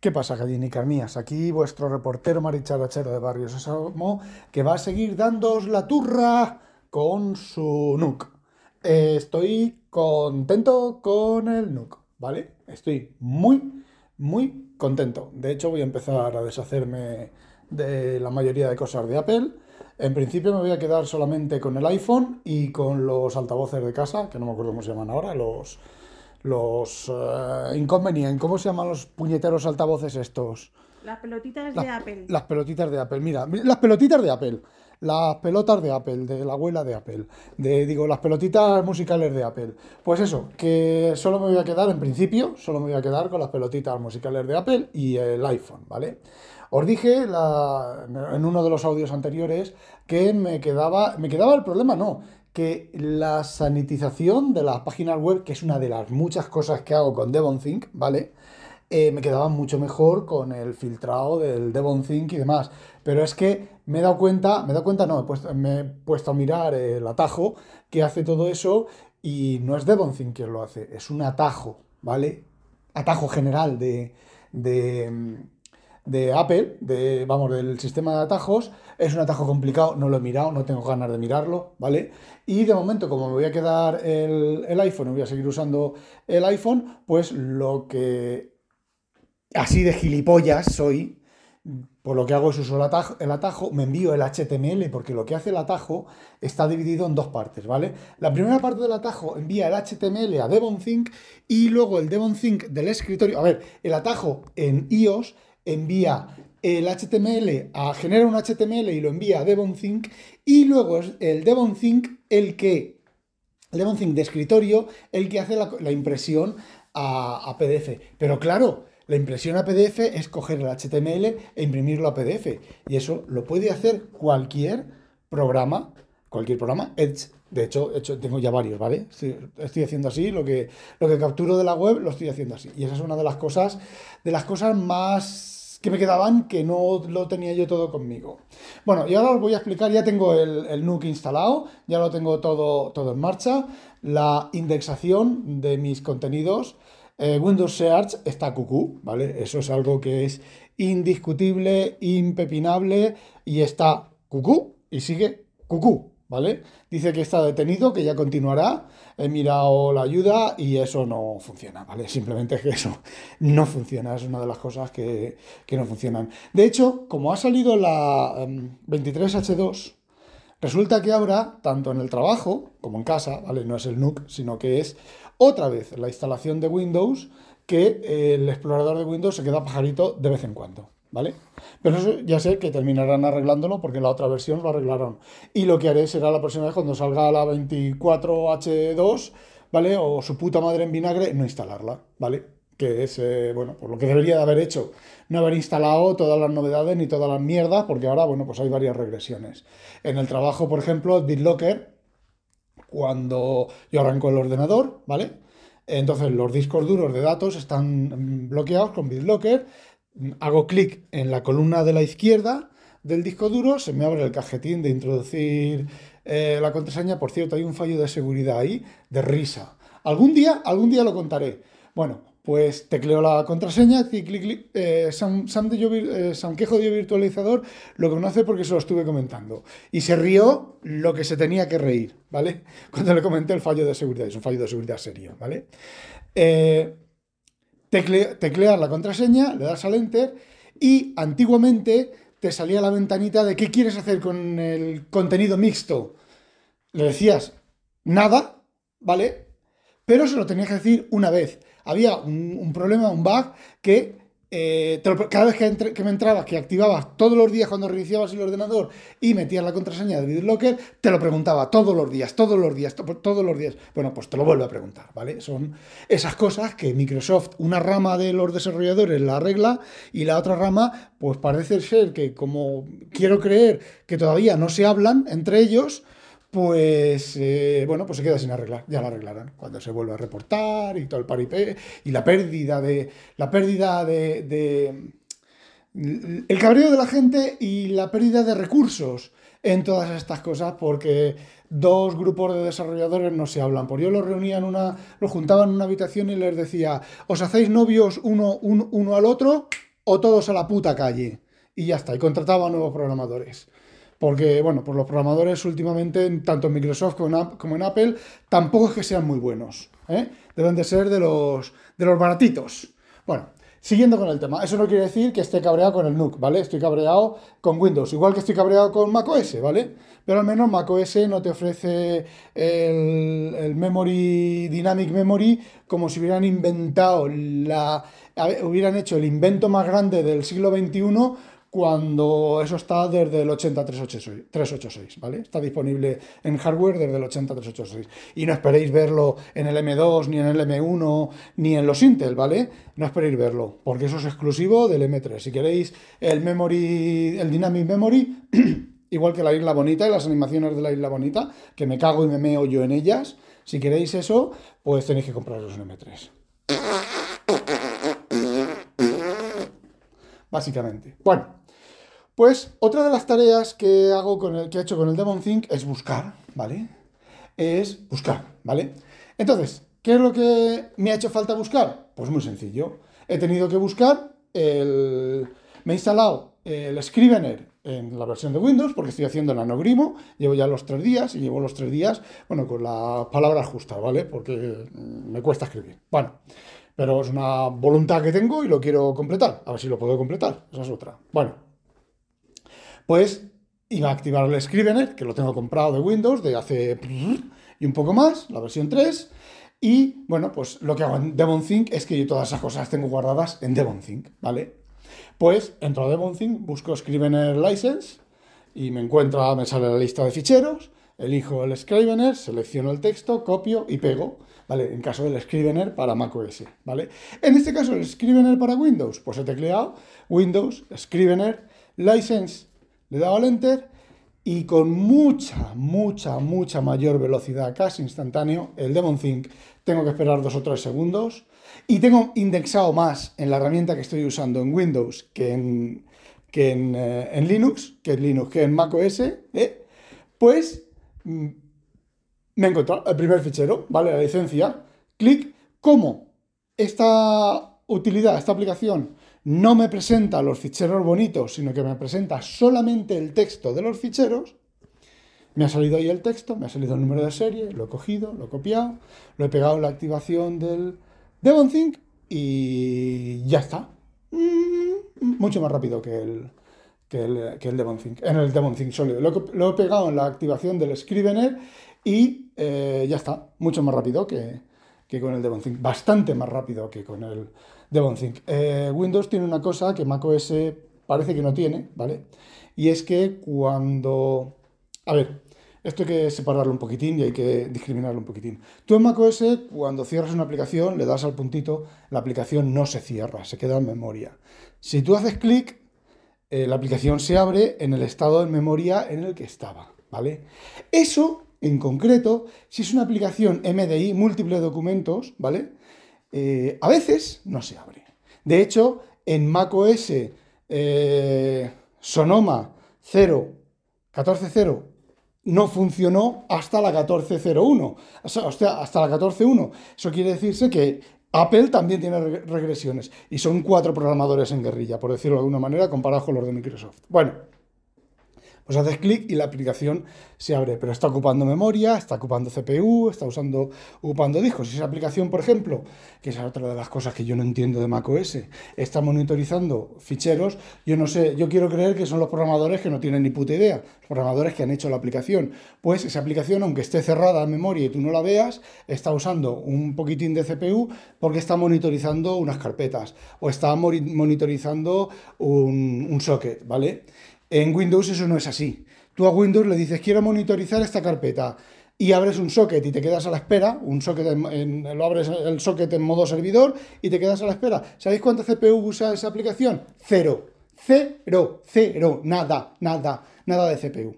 ¿Qué pasa, gallinicas mías? Aquí vuestro reportero maricharachero de Barrio Sésamo, que va a seguir dándoos la turra con su NUC. Estoy contento con el NUC, ¿vale? Estoy muy, muy contento. De hecho, voy a empezar a deshacerme de la mayoría de cosas de Apple. En principio me voy a quedar solamente con el iPhone y con los altavoces de casa, que no me acuerdo cómo se llaman ahora, los los uh, inconvenientes. ¿Cómo se llaman los puñeteros altavoces estos? Las pelotitas de Apple. Las pelotitas de Apple, mira, las pelotitas de Apple. Las pelotas de Apple, de la abuela de Apple. De, digo, las pelotitas musicales de Apple. Pues eso, que solo me voy a quedar, en principio, solo me voy a quedar con las pelotitas musicales de Apple y el iPhone, ¿vale? Os dije la, en uno de los audios anteriores que me quedaba, me quedaba el problema, no, que la sanitización de las páginas web, que es una de las muchas cosas que hago con DevonThink, ¿vale? Eh, me quedaba mucho mejor con el filtrado del DevonThink y demás. Pero es que me he dado cuenta, me he dado cuenta, no, me he puesto a mirar el atajo que hace todo eso y no es DevonThink quien lo hace, es un atajo, ¿vale? Atajo general de, de de Apple, vamos, del sistema de atajos. Es un atajo complicado, no lo he mirado, no tengo ganas de mirarlo, ¿vale? Y de momento, como me voy a quedar el, el iPhone voy a seguir usando el iPhone, pues lo que así de gilipollas soy, por lo que hago es uso el atajo, el atajo, me envío el HTML, porque lo que hace el atajo está dividido en dos partes, ¿vale? La primera parte del atajo envía el HTML a DevonThink y luego el DevonThink del escritorio. A ver, el atajo en iOS envía el HTML a genera un HTML y lo envía a DevonThink y luego es el DevonThink el que DevonThink de escritorio el que hace la, impresión a, PDF. Pero claro, la impresión a PDF es coger el HTML e imprimirlo a PDF y eso lo puede hacer cualquier programa, cualquier programa Edge de hecho, hecho, tengo ya varios, ¿vale? Estoy, haciendo así, lo que, lo que capturo de la web lo estoy haciendo así. Y esa es una de las cosas, de las cosas más que me quedaban que no lo tenía yo todo conmigo. Bueno, y ahora os voy a explicar, ya tengo el, el NUC instalado, ya lo tengo todo, todo en marcha, la indexación de mis contenidos. Eh, Windows Search está cucú, ¿vale? Eso es algo que es indiscutible, impepinable y está cucú y sigue cucú, ¿vale? Dice que está detenido, que ya continuará. He mirado la ayuda y eso no funciona, ¿vale? Simplemente es que eso no funciona, es una de las cosas que, no funcionan. De hecho, como ha salido la 23H2, em, resulta que ahora, tanto en el trabajo como en casa, ¿vale? No es el NUC, sino que es otra vez la instalación de Windows que el explorador de Windows se queda pajarito de vez en cuando. ¿Vale? Pero eso ya sé que terminarán arreglándolo porque la otra versión lo arreglaron. Y lo que haré será la próxima vez cuando salga la 24H2, ¿vale? O su puta madre en vinagre, no instalarla, ¿vale? Que es, eh, bueno, por lo que debería de haber hecho. No haber instalado todas las novedades ni todas las mierdas, porque ahora, bueno, pues hay varias regresiones. En el trabajo, por ejemplo, BitLocker, cuando yo arranco el ordenador, ¿vale? Entonces los discos duros de datos están bloqueados con BitLocker hago clic en la columna de la izquierda del disco duro, se me abre el cajetín de introducir eh, la contraseña. Por cierto, hay un fallo de seguridad ahí de risa. Algún día, algún día lo contaré. Bueno, pues tecleo la contraseña, clic, clic, clic. Eh, Sam, de yo, eh, de virtualizador lo conoce porque se lo estuve comentando. Y se rió lo que se tenía que reír, ¿vale? Cuando le comenté el fallo de seguridad. Es un fallo de seguridad serio, ¿vale? Eh, teclear la contraseña, le das al enter y antiguamente te salía la ventanita de qué quieres hacer con el contenido mixto. Le decías nada, ¿vale? Pero se lo tenías que decir una vez. Había un, problema, un bug, que eh, cada vez que, me entrabas, que activabas todos los días cuando reiniciabas el ordenador y metías la contraseña de BitLocker, te lo preguntaba todos los días, todos los días, todos los días. Bueno, pues te lo vuelvo a preguntar, ¿vale? Son esas cosas que Microsoft, una rama de los desarrolladores la arregla y la otra rama, pues parece ser que como quiero creer que todavía no se hablan entre ellos, pues eh, bueno, pues se queda sin arreglar, ya lo arreglarán cuando se vuelva a reportar y todo el paripé y la pérdida de la pérdida de, el cabreo de la gente y la pérdida de recursos en todas estas cosas porque dos grupos de desarrolladores no se hablan. Por yo los reunía en una, los juntaba en una habitación y les decía, os hacéis novios uno, uno al otro o todos a la puta calle. Y ya está, y contrataba nuevos programadores porque, bueno, pues los programadores últimamente, tanto en Microsoft como en, Apple, tampoco es que sean muy buenos. ¿eh? Deben de ser de los, de los baratitos. Bueno, siguiendo con el tema, eso no quiere decir que esté cabreado con el NUC, ¿vale? Estoy cabreado con Windows, igual que estoy cabreado con macOS, ¿vale? Pero al menos macOS no te ofrece el, el Memory, Dynamic Memory, como si hubieran inventado la... hubieran hecho el invento más grande del siglo XXI cuando eso está desde el 80386, ¿vale? Está disponible en hardware desde el 80386. Y no esperéis verlo en el M2, ni en el M1, ni en los Intel, ¿vale? No esperéis verlo, porque eso es exclusivo del M3. Si queréis el memory, el Dynamic Memory, igual que la Isla Bonita y las animaciones de la Isla Bonita, que me cago y me meo yo en ellas, si queréis eso, pues tenéis que compraros un M3. Básicamente. Bueno, pues otra de las tareas que hago con el que he hecho con el Demon Think es buscar, ¿vale? Es buscar, ¿vale? Entonces, ¿qué es lo que me ha hecho falta buscar? Pues muy sencillo. He tenido que buscar el. Me he instalado el Scrivener en la versión de Windows porque estoy haciendo el anogrimo, llevo ya los tres días y llevo los tres días, bueno, con la palabra justa, ¿vale? Porque me cuesta escribir. Bueno, pero es una voluntad que tengo y lo quiero completar. A ver si lo puedo completar. Esa es otra. Bueno, pues iba a activar el Scrivener, que lo tengo comprado de Windows de hace y un poco más, la versión 3. Y bueno, pues lo que hago en DevonThink es que yo todas esas cosas tengo guardadas en DevonThink, ¿vale? Pues entro a DevonThink, busco Scrivener License y me encuentra, me sale la lista de ficheros, elijo el Scrivener, selecciono el texto, copio y pego, ¿vale? En caso del Scrivener para macOS, ¿vale? En este caso el Scrivener para Windows, pues he tecleado Windows, Scrivener, License le dado al enter y con mucha, mucha, mucha mayor velocidad, casi instantáneo, el Demon Think tengo que esperar dos o tres segundos y tengo indexado más en la herramienta que estoy usando en Windows que en, que en, eh, Linux, que en Linux, que en macOS, ¿eh? pues mm, me he encontrado el primer fichero, ¿vale? La licencia, clic, como esta utilidad, esta aplicación no me presenta los ficheros bonitos, sino que me presenta solamente el texto de los ficheros, me ha salido ahí el texto, me ha salido el número de serie, lo he cogido, lo he copiado, lo he pegado en la activación del DevonThink y ya está. Mm, mucho más rápido que el, que el, que el en el DevonThink sólido. Lo, he pegado en la activación del Scrivener y eh, ya está, mucho más rápido que, que con el DevonThink, bastante más rápido que con el Eh, Windows tiene una cosa que macOS parece que no tiene, ¿vale? Y es que cuando... A ver, esto hay que separarlo un poquitín y hay que discriminarlo un poquitín. Tú en macOS, cuando cierras una aplicación, le das al puntito, la aplicación no se cierra, se queda en memoria. Si tú haces clic, eh, la aplicación se abre en el estado de memoria en el que estaba, ¿vale? Eso en concreto, si es una aplicación MDI, múltiples documentos, ¿vale? Eh, a veces no se abre. De hecho, en macOS eh, Sonoma 0, 14.0 no funcionó hasta la 14.01, o sea, hasta la 14.1. Eso quiere decirse que Apple también tiene regresiones y son cuatro programadores en guerrilla, por decirlo de alguna manera, comparados con los de Microsoft. Bueno, Pues haces clic y la aplicación se abre, pero está ocupando memoria, está ocupando CPU, está usando, ocupando discos. Esa aplicación, por ejemplo, que es otra de las cosas que yo no entiendo de macOS, está monitorizando ficheros, yo no sé, yo quiero creer que son los programadores que no tienen ni puta idea, los programadores que han hecho la aplicación. Pues esa aplicación, aunque esté cerrada en memoria y tú no la veas, está usando un poquitín de CPU porque está monitorizando unas carpetas o está monitorizando un socket, ¿vale? En Windows eso no es así. Tú a Windows le dices, quiero monitorizar esta carpeta y abres un socket y te quedas a la espera, un socket en, lo abres el socket en modo servidor y te quedas a la espera. ¿Sabéis cuánta CPU usa esa aplicación? Cero. Cero, cero, nada, nada, nada de CPU.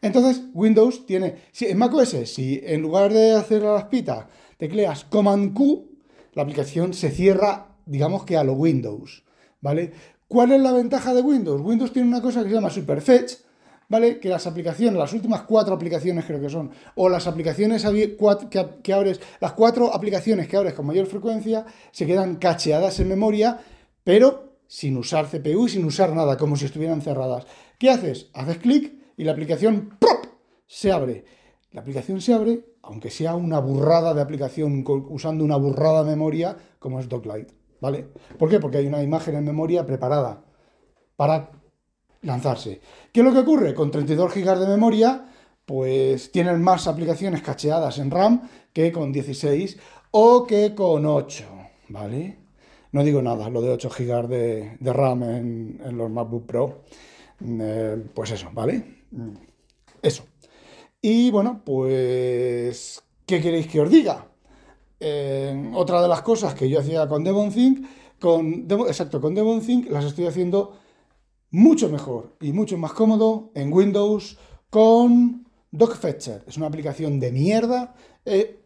Entonces, Windows tiene, si, en macOS, si en lugar de hacer las pitas tecleas Command Q, la aplicación se cierra, digamos que a lo Windows, ¿vale? ¿Cuál es la ventaja de Windows? Windows tiene una cosa que se llama Superfetch, ¿vale? Que las aplicaciones, las últimas cuatro aplicaciones creo que son, o las aplicaciones que abres, las cuatro aplicaciones que abres con mayor frecuencia, se quedan cacheadas en memoria, pero sin usar CPU y sin usar nada, como si estuvieran cerradas. ¿Qué haces? Haces clic y la aplicación se abre. La aplicación se abre, aunque sea una burrada de aplicación usando una burrada de memoria como es Docklight. ¿Vale? ¿Por qué? Porque hay una imagen en memoria preparada para lanzarse. ¿Qué es lo que ocurre? Con 32 GB de memoria, pues tienen más aplicaciones cacheadas en RAM que con 16 o que con 8, ¿vale? No digo nada, lo de 8 GB de, RAM en, los MacBook Pro. Eh, pues eso, ¿vale? Eso. Y bueno, pues, ¿qué queréis que os diga? Otra de las cosas que yo hacía con DevonThink, con, exacto, con DevonThink las estoy haciendo mucho mejor y mucho más cómodo en Windows con DocFetcher. Es una aplicación de mierda. Eh,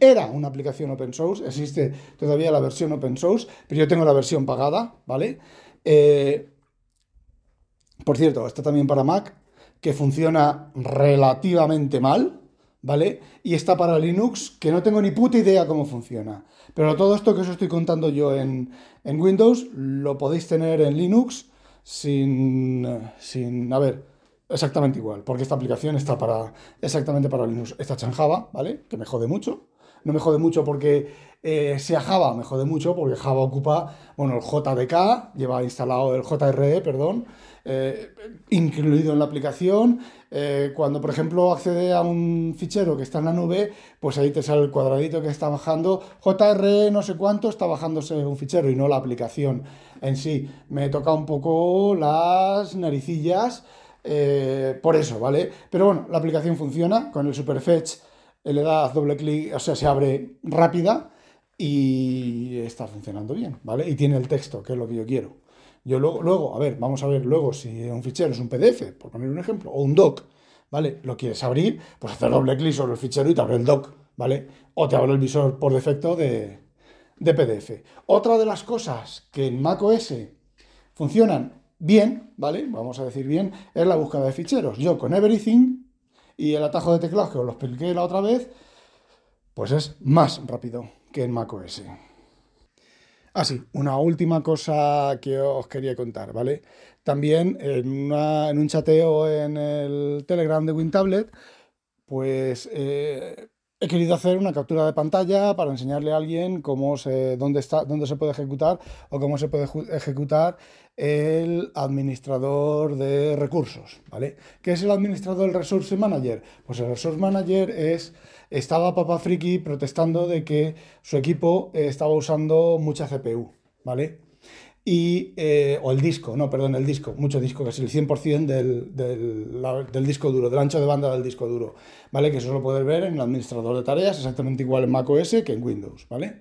era una aplicación open source, existe todavía la versión open source, pero yo tengo la versión pagada, ¿vale? Eh, por cierto, está también para Mac, que funciona relativamente mal, ¿vale? Y está para Linux, que no tengo ni puta idea cómo funciona. Pero todo esto que os estoy contando yo en, Windows, lo podéis tener en Linux sin, sin, a ver, exactamente igual, porque esta aplicación está para, exactamente para Linux. Está hecha en Java, ¿vale? Que me jode mucho. No me jode mucho porque eh, sea Java, me jode mucho porque Java ocupa, bueno, el JDK, lleva instalado el JRE, perdón, eh, incluido en la aplicación. Eh, cuando, por ejemplo, accede a un fichero que está en la nube, pues ahí te sale el cuadradito que está bajando. JR no sé cuánto está bajándose un fichero y no la aplicación en sí. Me toca un poco las naricillas eh, por eso, ¿vale? Pero bueno, la aplicación funciona con el Superfetch. Le das doble clic, o sea, se abre rápida y está funcionando bien, ¿vale? Y tiene el texto, que es lo que yo quiero. Yo luego, luego, a ver, vamos a ver luego si un fichero es un PDF, por poner un ejemplo, o un doc, ¿vale? Lo quieres abrir, pues hacer doble clic sobre el fichero y te abre el doc, ¿vale? O te abre el visor por defecto de, de PDF. Otra de las cosas que en macOS funcionan bien, ¿vale? Vamos a decir bien, es la búsqueda de ficheros. Yo con Everything y el atajo de teclado que os lo expliqué la otra vez, pues es más rápido que en macOS. Ah, sí, una última cosa que os quería contar, ¿vale? También en, un chateo en el Telegram de WinTablet, pues eh, he querido hacer una captura de pantalla para enseñarle a alguien cómo se, dónde, está, dónde se puede ejecutar o cómo se puede ejecutar el administrador de recursos, ¿vale? ¿Qué es el administrador del Resource Manager? Pues el Resource Manager es estaba Papa Friki protestando de que su equipo eh, estaba usando mucha CPU, ¿vale? Y, eh, o el disco, no, perdón, el disco, mucho disco, que es el 100% del, del, disco duro, del ancho de banda del disco duro, ¿vale? Que eso lo puedes ver en el administrador de tareas, exactamente igual en macOS que en Windows, ¿vale?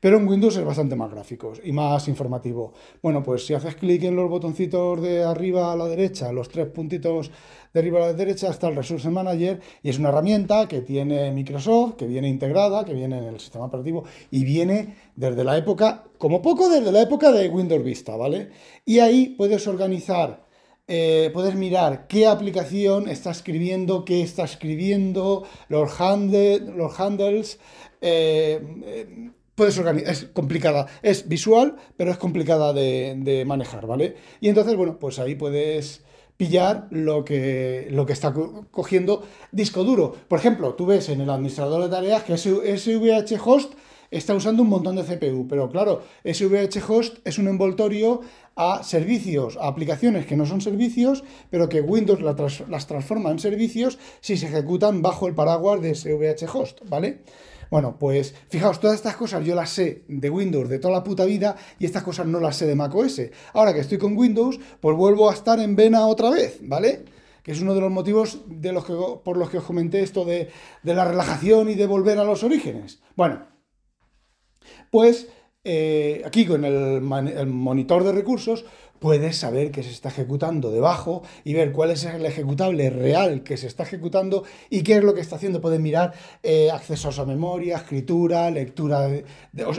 Pero en Windows es bastante más gráfico y más informativo. Bueno, pues si haces clic en los botoncitos de arriba a la derecha, los tres puntitos de arriba a la derecha, está el Resource Manager y es una herramienta que tiene Microsoft, que viene integrada, que viene en el sistema operativo y viene desde la época, como poco desde la época de Windows Vista, ¿vale? Y ahí puedes organizar eh, puedes mirar qué aplicación está escribiendo, qué está escribiendo, los, los handles, eh, eh, puedes organizar, es complicada, es visual, pero es complicada de, manejar, ¿vale? Y entonces, bueno, pues ahí puedes, pillar lo que, lo que está cogiendo disco duro. Por ejemplo, tú ves en el administrador de tareas que SVH host está usando un montón de CPU, pero claro, SVH host es un envoltorio a servicios, a aplicaciones que no son servicios, pero que Windows las transforma en servicios si se ejecutan bajo el paraguas de SVH host, ¿vale? Bueno, pues fijaos, todas estas cosas yo las sé de Windows de toda la puta vida y estas cosas no las sé de macOS. Ahora que estoy con Windows, pues vuelvo a estar en vena otra vez, ¿vale? Que es uno de los motivos de los que, por los que os comenté esto de, de la relajación y de volver a los orígenes. Bueno, pues eh, aquí con el, monitor de recursos puedes saber que se está ejecutando debajo y ver cuál es el ejecutable real que se está ejecutando y qué es lo que está haciendo. Puedes mirar eh, accesos a memoria, escritura, lectura, de,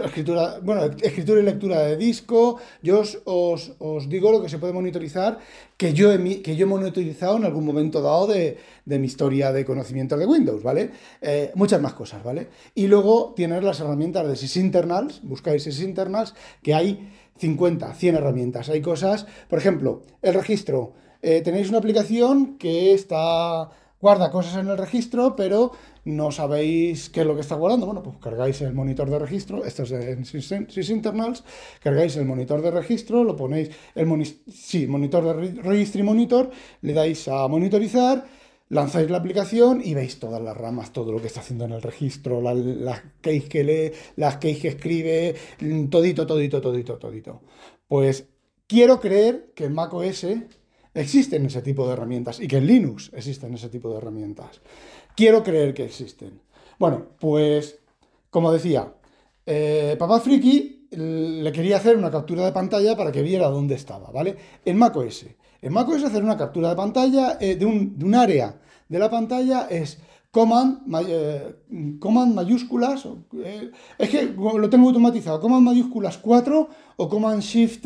escritura, bueno, escritura y lectura de disco. Yo os, digo lo que se puede monitorizar, que yo, he, que yo he monitorizado en algún momento dado de, mi historia de conocimiento de Windows, ¿vale? Eh, muchas más cosas, ¿vale? Y luego tienes las herramientas de sysinternals, buscáis sysinternals, que hay 50, 100 herramientas. Hay cosas, por ejemplo, el registro. Eh, tenéis una aplicación que está guarda cosas en el registro, pero no sabéis qué es lo que está guardando. Bueno, pues cargáis el monitor de registro, esto es en sysinternals, cargáis el monitor de registro, lo ponéis, el sí, monitor de registry monitor, le dais a monitorizar lanzáis la aplicación y veis todas las ramas, todo lo que está haciendo en el registro, las keys que lee, las keys que escribe, mm, todito, todito, todito, todito. Pues quiero creer que en macOS existen ese tipo de herramientas y que en Linux existen ese tipo de herramientas. Quiero creer que existen. Bueno, pues como decía, eh, Papá Friki le quería hacer una captura de pantalla para que viera dónde estaba, ¿vale? En macOS. En macOS hacer una captura de pantalla eh, de, un, área de la pantalla es command, eh, command mayúsculas, eh, es que lo tengo automatizado, command mayúsculas 4 o command shift,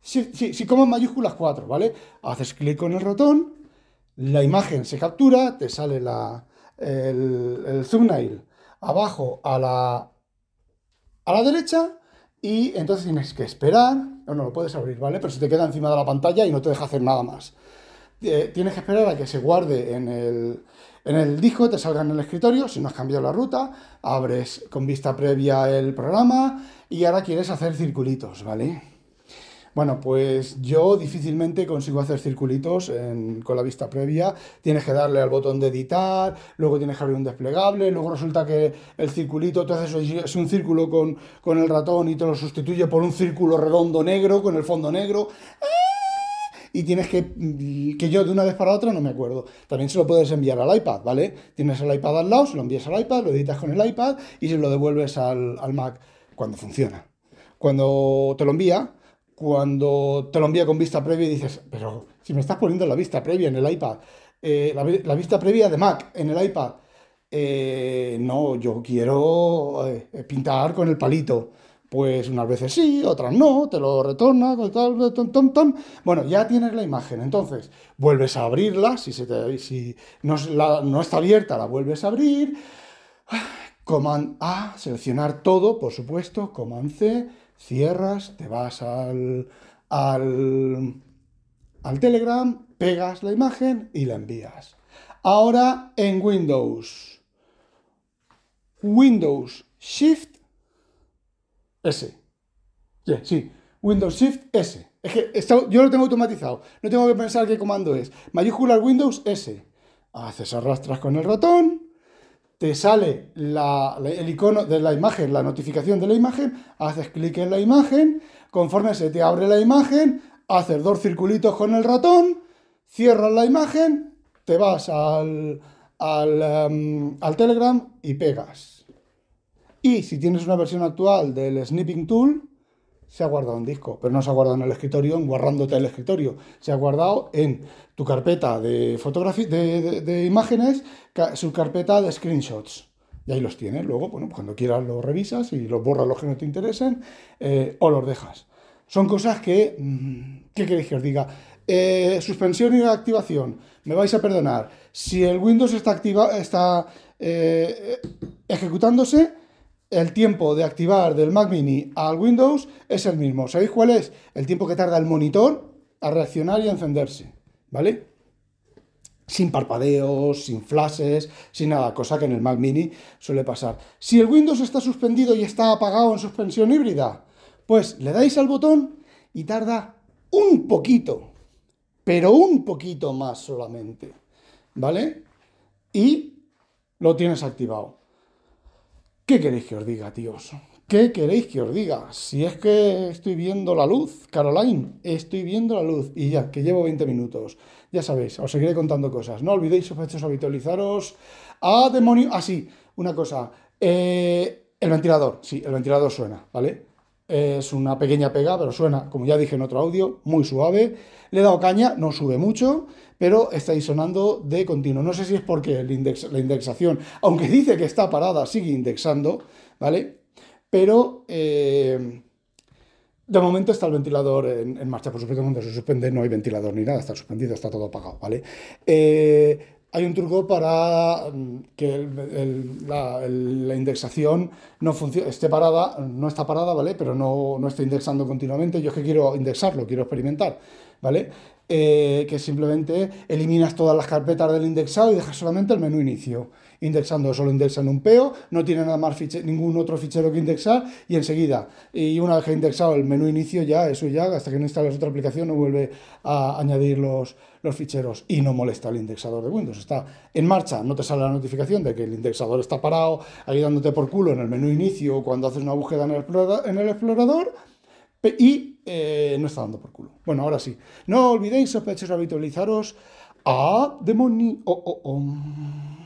sí, sí, command mayúsculas 4, ¿vale? Haces clic con el ratón, la imagen se captura, te sale la, el, el thumbnail abajo a la, a la derecha y entonces tienes que esperar, no, no lo puedes abrir, ¿vale? Pero se te queda encima de la pantalla y no te deja hacer nada más. Eh, tienes que esperar a que se guarde en el, en el disco, te salga en el escritorio, si no has cambiado la ruta, abres con vista previa el programa y ahora quieres hacer circulitos, ¿vale? Bueno, pues yo difícilmente consigo hacer circulitos con la vista previa. Tienes que darle al botón de editar, luego tienes que abrir un desplegable, luego resulta que el circulito, tú haces es un círculo con, con el ratón y te lo sustituye por un círculo redondo negro con el fondo negro y tienes que, que yo de una vez para otra no me acuerdo. También se lo puedes enviar al iPad, ¿vale? Tienes el iPad al lado, se lo envías al iPad, lo editas con el iPad y se lo devuelves al, al Mac cuando funciona. Cuando te lo envía, cuando te lo envía con vista previa y dices, pero si me estás poniendo la vista previa en el iPad, eh, la, vista previa de Mac en el iPad, eh, no, yo quiero eh, pintar con el palito. Pues unas veces sí, otras no, te lo retorna, tal, tal, Bueno, ya tienes la imagen, entonces vuelves a abrirla, si, se te, si no, no está abierta, la vuelves a abrir. Command A, seleccionar todo, por supuesto, Command C, cierras, te vas al, al, Telegram, pegas la imagen y la envías. Ahora en Windows. Windows Shift S. sí, Windows Shift S. Es que yo lo tengo automatizado. No tengo que pensar qué comando es. Mayúscula Windows S. Haces arrastras con el ratón te sale el icono de la imagen, la notificación de la imagen, haces clic en la imagen, conforme se te abre la imagen, haces dos circulitos con el ratón, cierras la imagen, te vas al, al, em, al Telegram y pegas. Y si tienes una versión actual del Snipping Tool, se ha guardado en disco, pero no se ha guardado en el escritorio, guardándote el escritorio. Se ha guardado en tu carpeta de fotografía, de, imágenes, su carpeta de screenshots. Y ahí los tienes. Luego, bueno, cuando quieras los revisas y los borras los que no te interesen eh, o los dejas. Son cosas que, mm, ¿qué queréis que os diga? Eh, suspensión y activación. Me vais a perdonar. Si el Windows está, activa, está eh, ejecutándose, el tiempo de activar del Mac Mini al Windows es el mismo. ¿Sabéis cuál es? El tiempo que tarda el monitor a reaccionar y a encenderse. ¿vale? Sin parpadeos, sin flashes, sin nada, cosa que en el Mac mini suele pasar. Si el Windows está suspendido y está apagado en suspensión híbrida, pues le dais al botón y tarda un poquito, pero un poquito más solamente, ¿vale? Y lo tienes activado. ¿Qué queréis que os diga, tíos? ¿Qué queréis que os diga? Si es que estoy viendo la luz, Caroline, estoy viendo la luz y ya, que llevo 20 minutos. Ya sabéis, os seguiré contando cosas. No olvidéis, sospechosos, habitualizaros. ¡Ah, demonio! Ah, sí, una cosa. Eh, el ventilador, sí, el ventilador suena, ¿vale? Es una pequeña pega, pero suena, como ya dije en otro audio, muy suave. Le he dado caña, no sube mucho, pero está ahí sonando de continuo. No sé si es porque la indexación, aunque dice que está parada, sigue indexando, ¿vale? pero eh, de momento está el ventilador en, marcha. Por supuesto, cuando se suspende no hay ventilador ni nada, está suspendido, está todo apagado, ¿vale? Eh, hay un truco para mm, que la, indexación no funcione, esté parada, no está parada, ¿vale? Pero no, no esté indexando continuamente. Yo es que quiero indexarlo, quiero experimentar, ¿vale? Eh, que simplemente eliminas todas las carpetas del indexado y dejas solamente el menú inicio indexando, solo indexan un PEO, no tiene nada más ningún otro fichero que indexar y enseguida, y una vez que ha indexado el menú inicio ya, eso ya, hasta que no instales otra aplicación no vuelve a añadir los, los ficheros y no molesta el indexador de Windows. Está en marcha, no te sale la notificación de que el indexador está parado, ahí dándote por culo en el menú inicio cuando haces una búsqueda en el explorador, en el explorador y eh, no está dando por culo. Bueno, ahora sí. No olvidéis, sospechosos, habitualizaros a Demoni. Oh, oh, oh.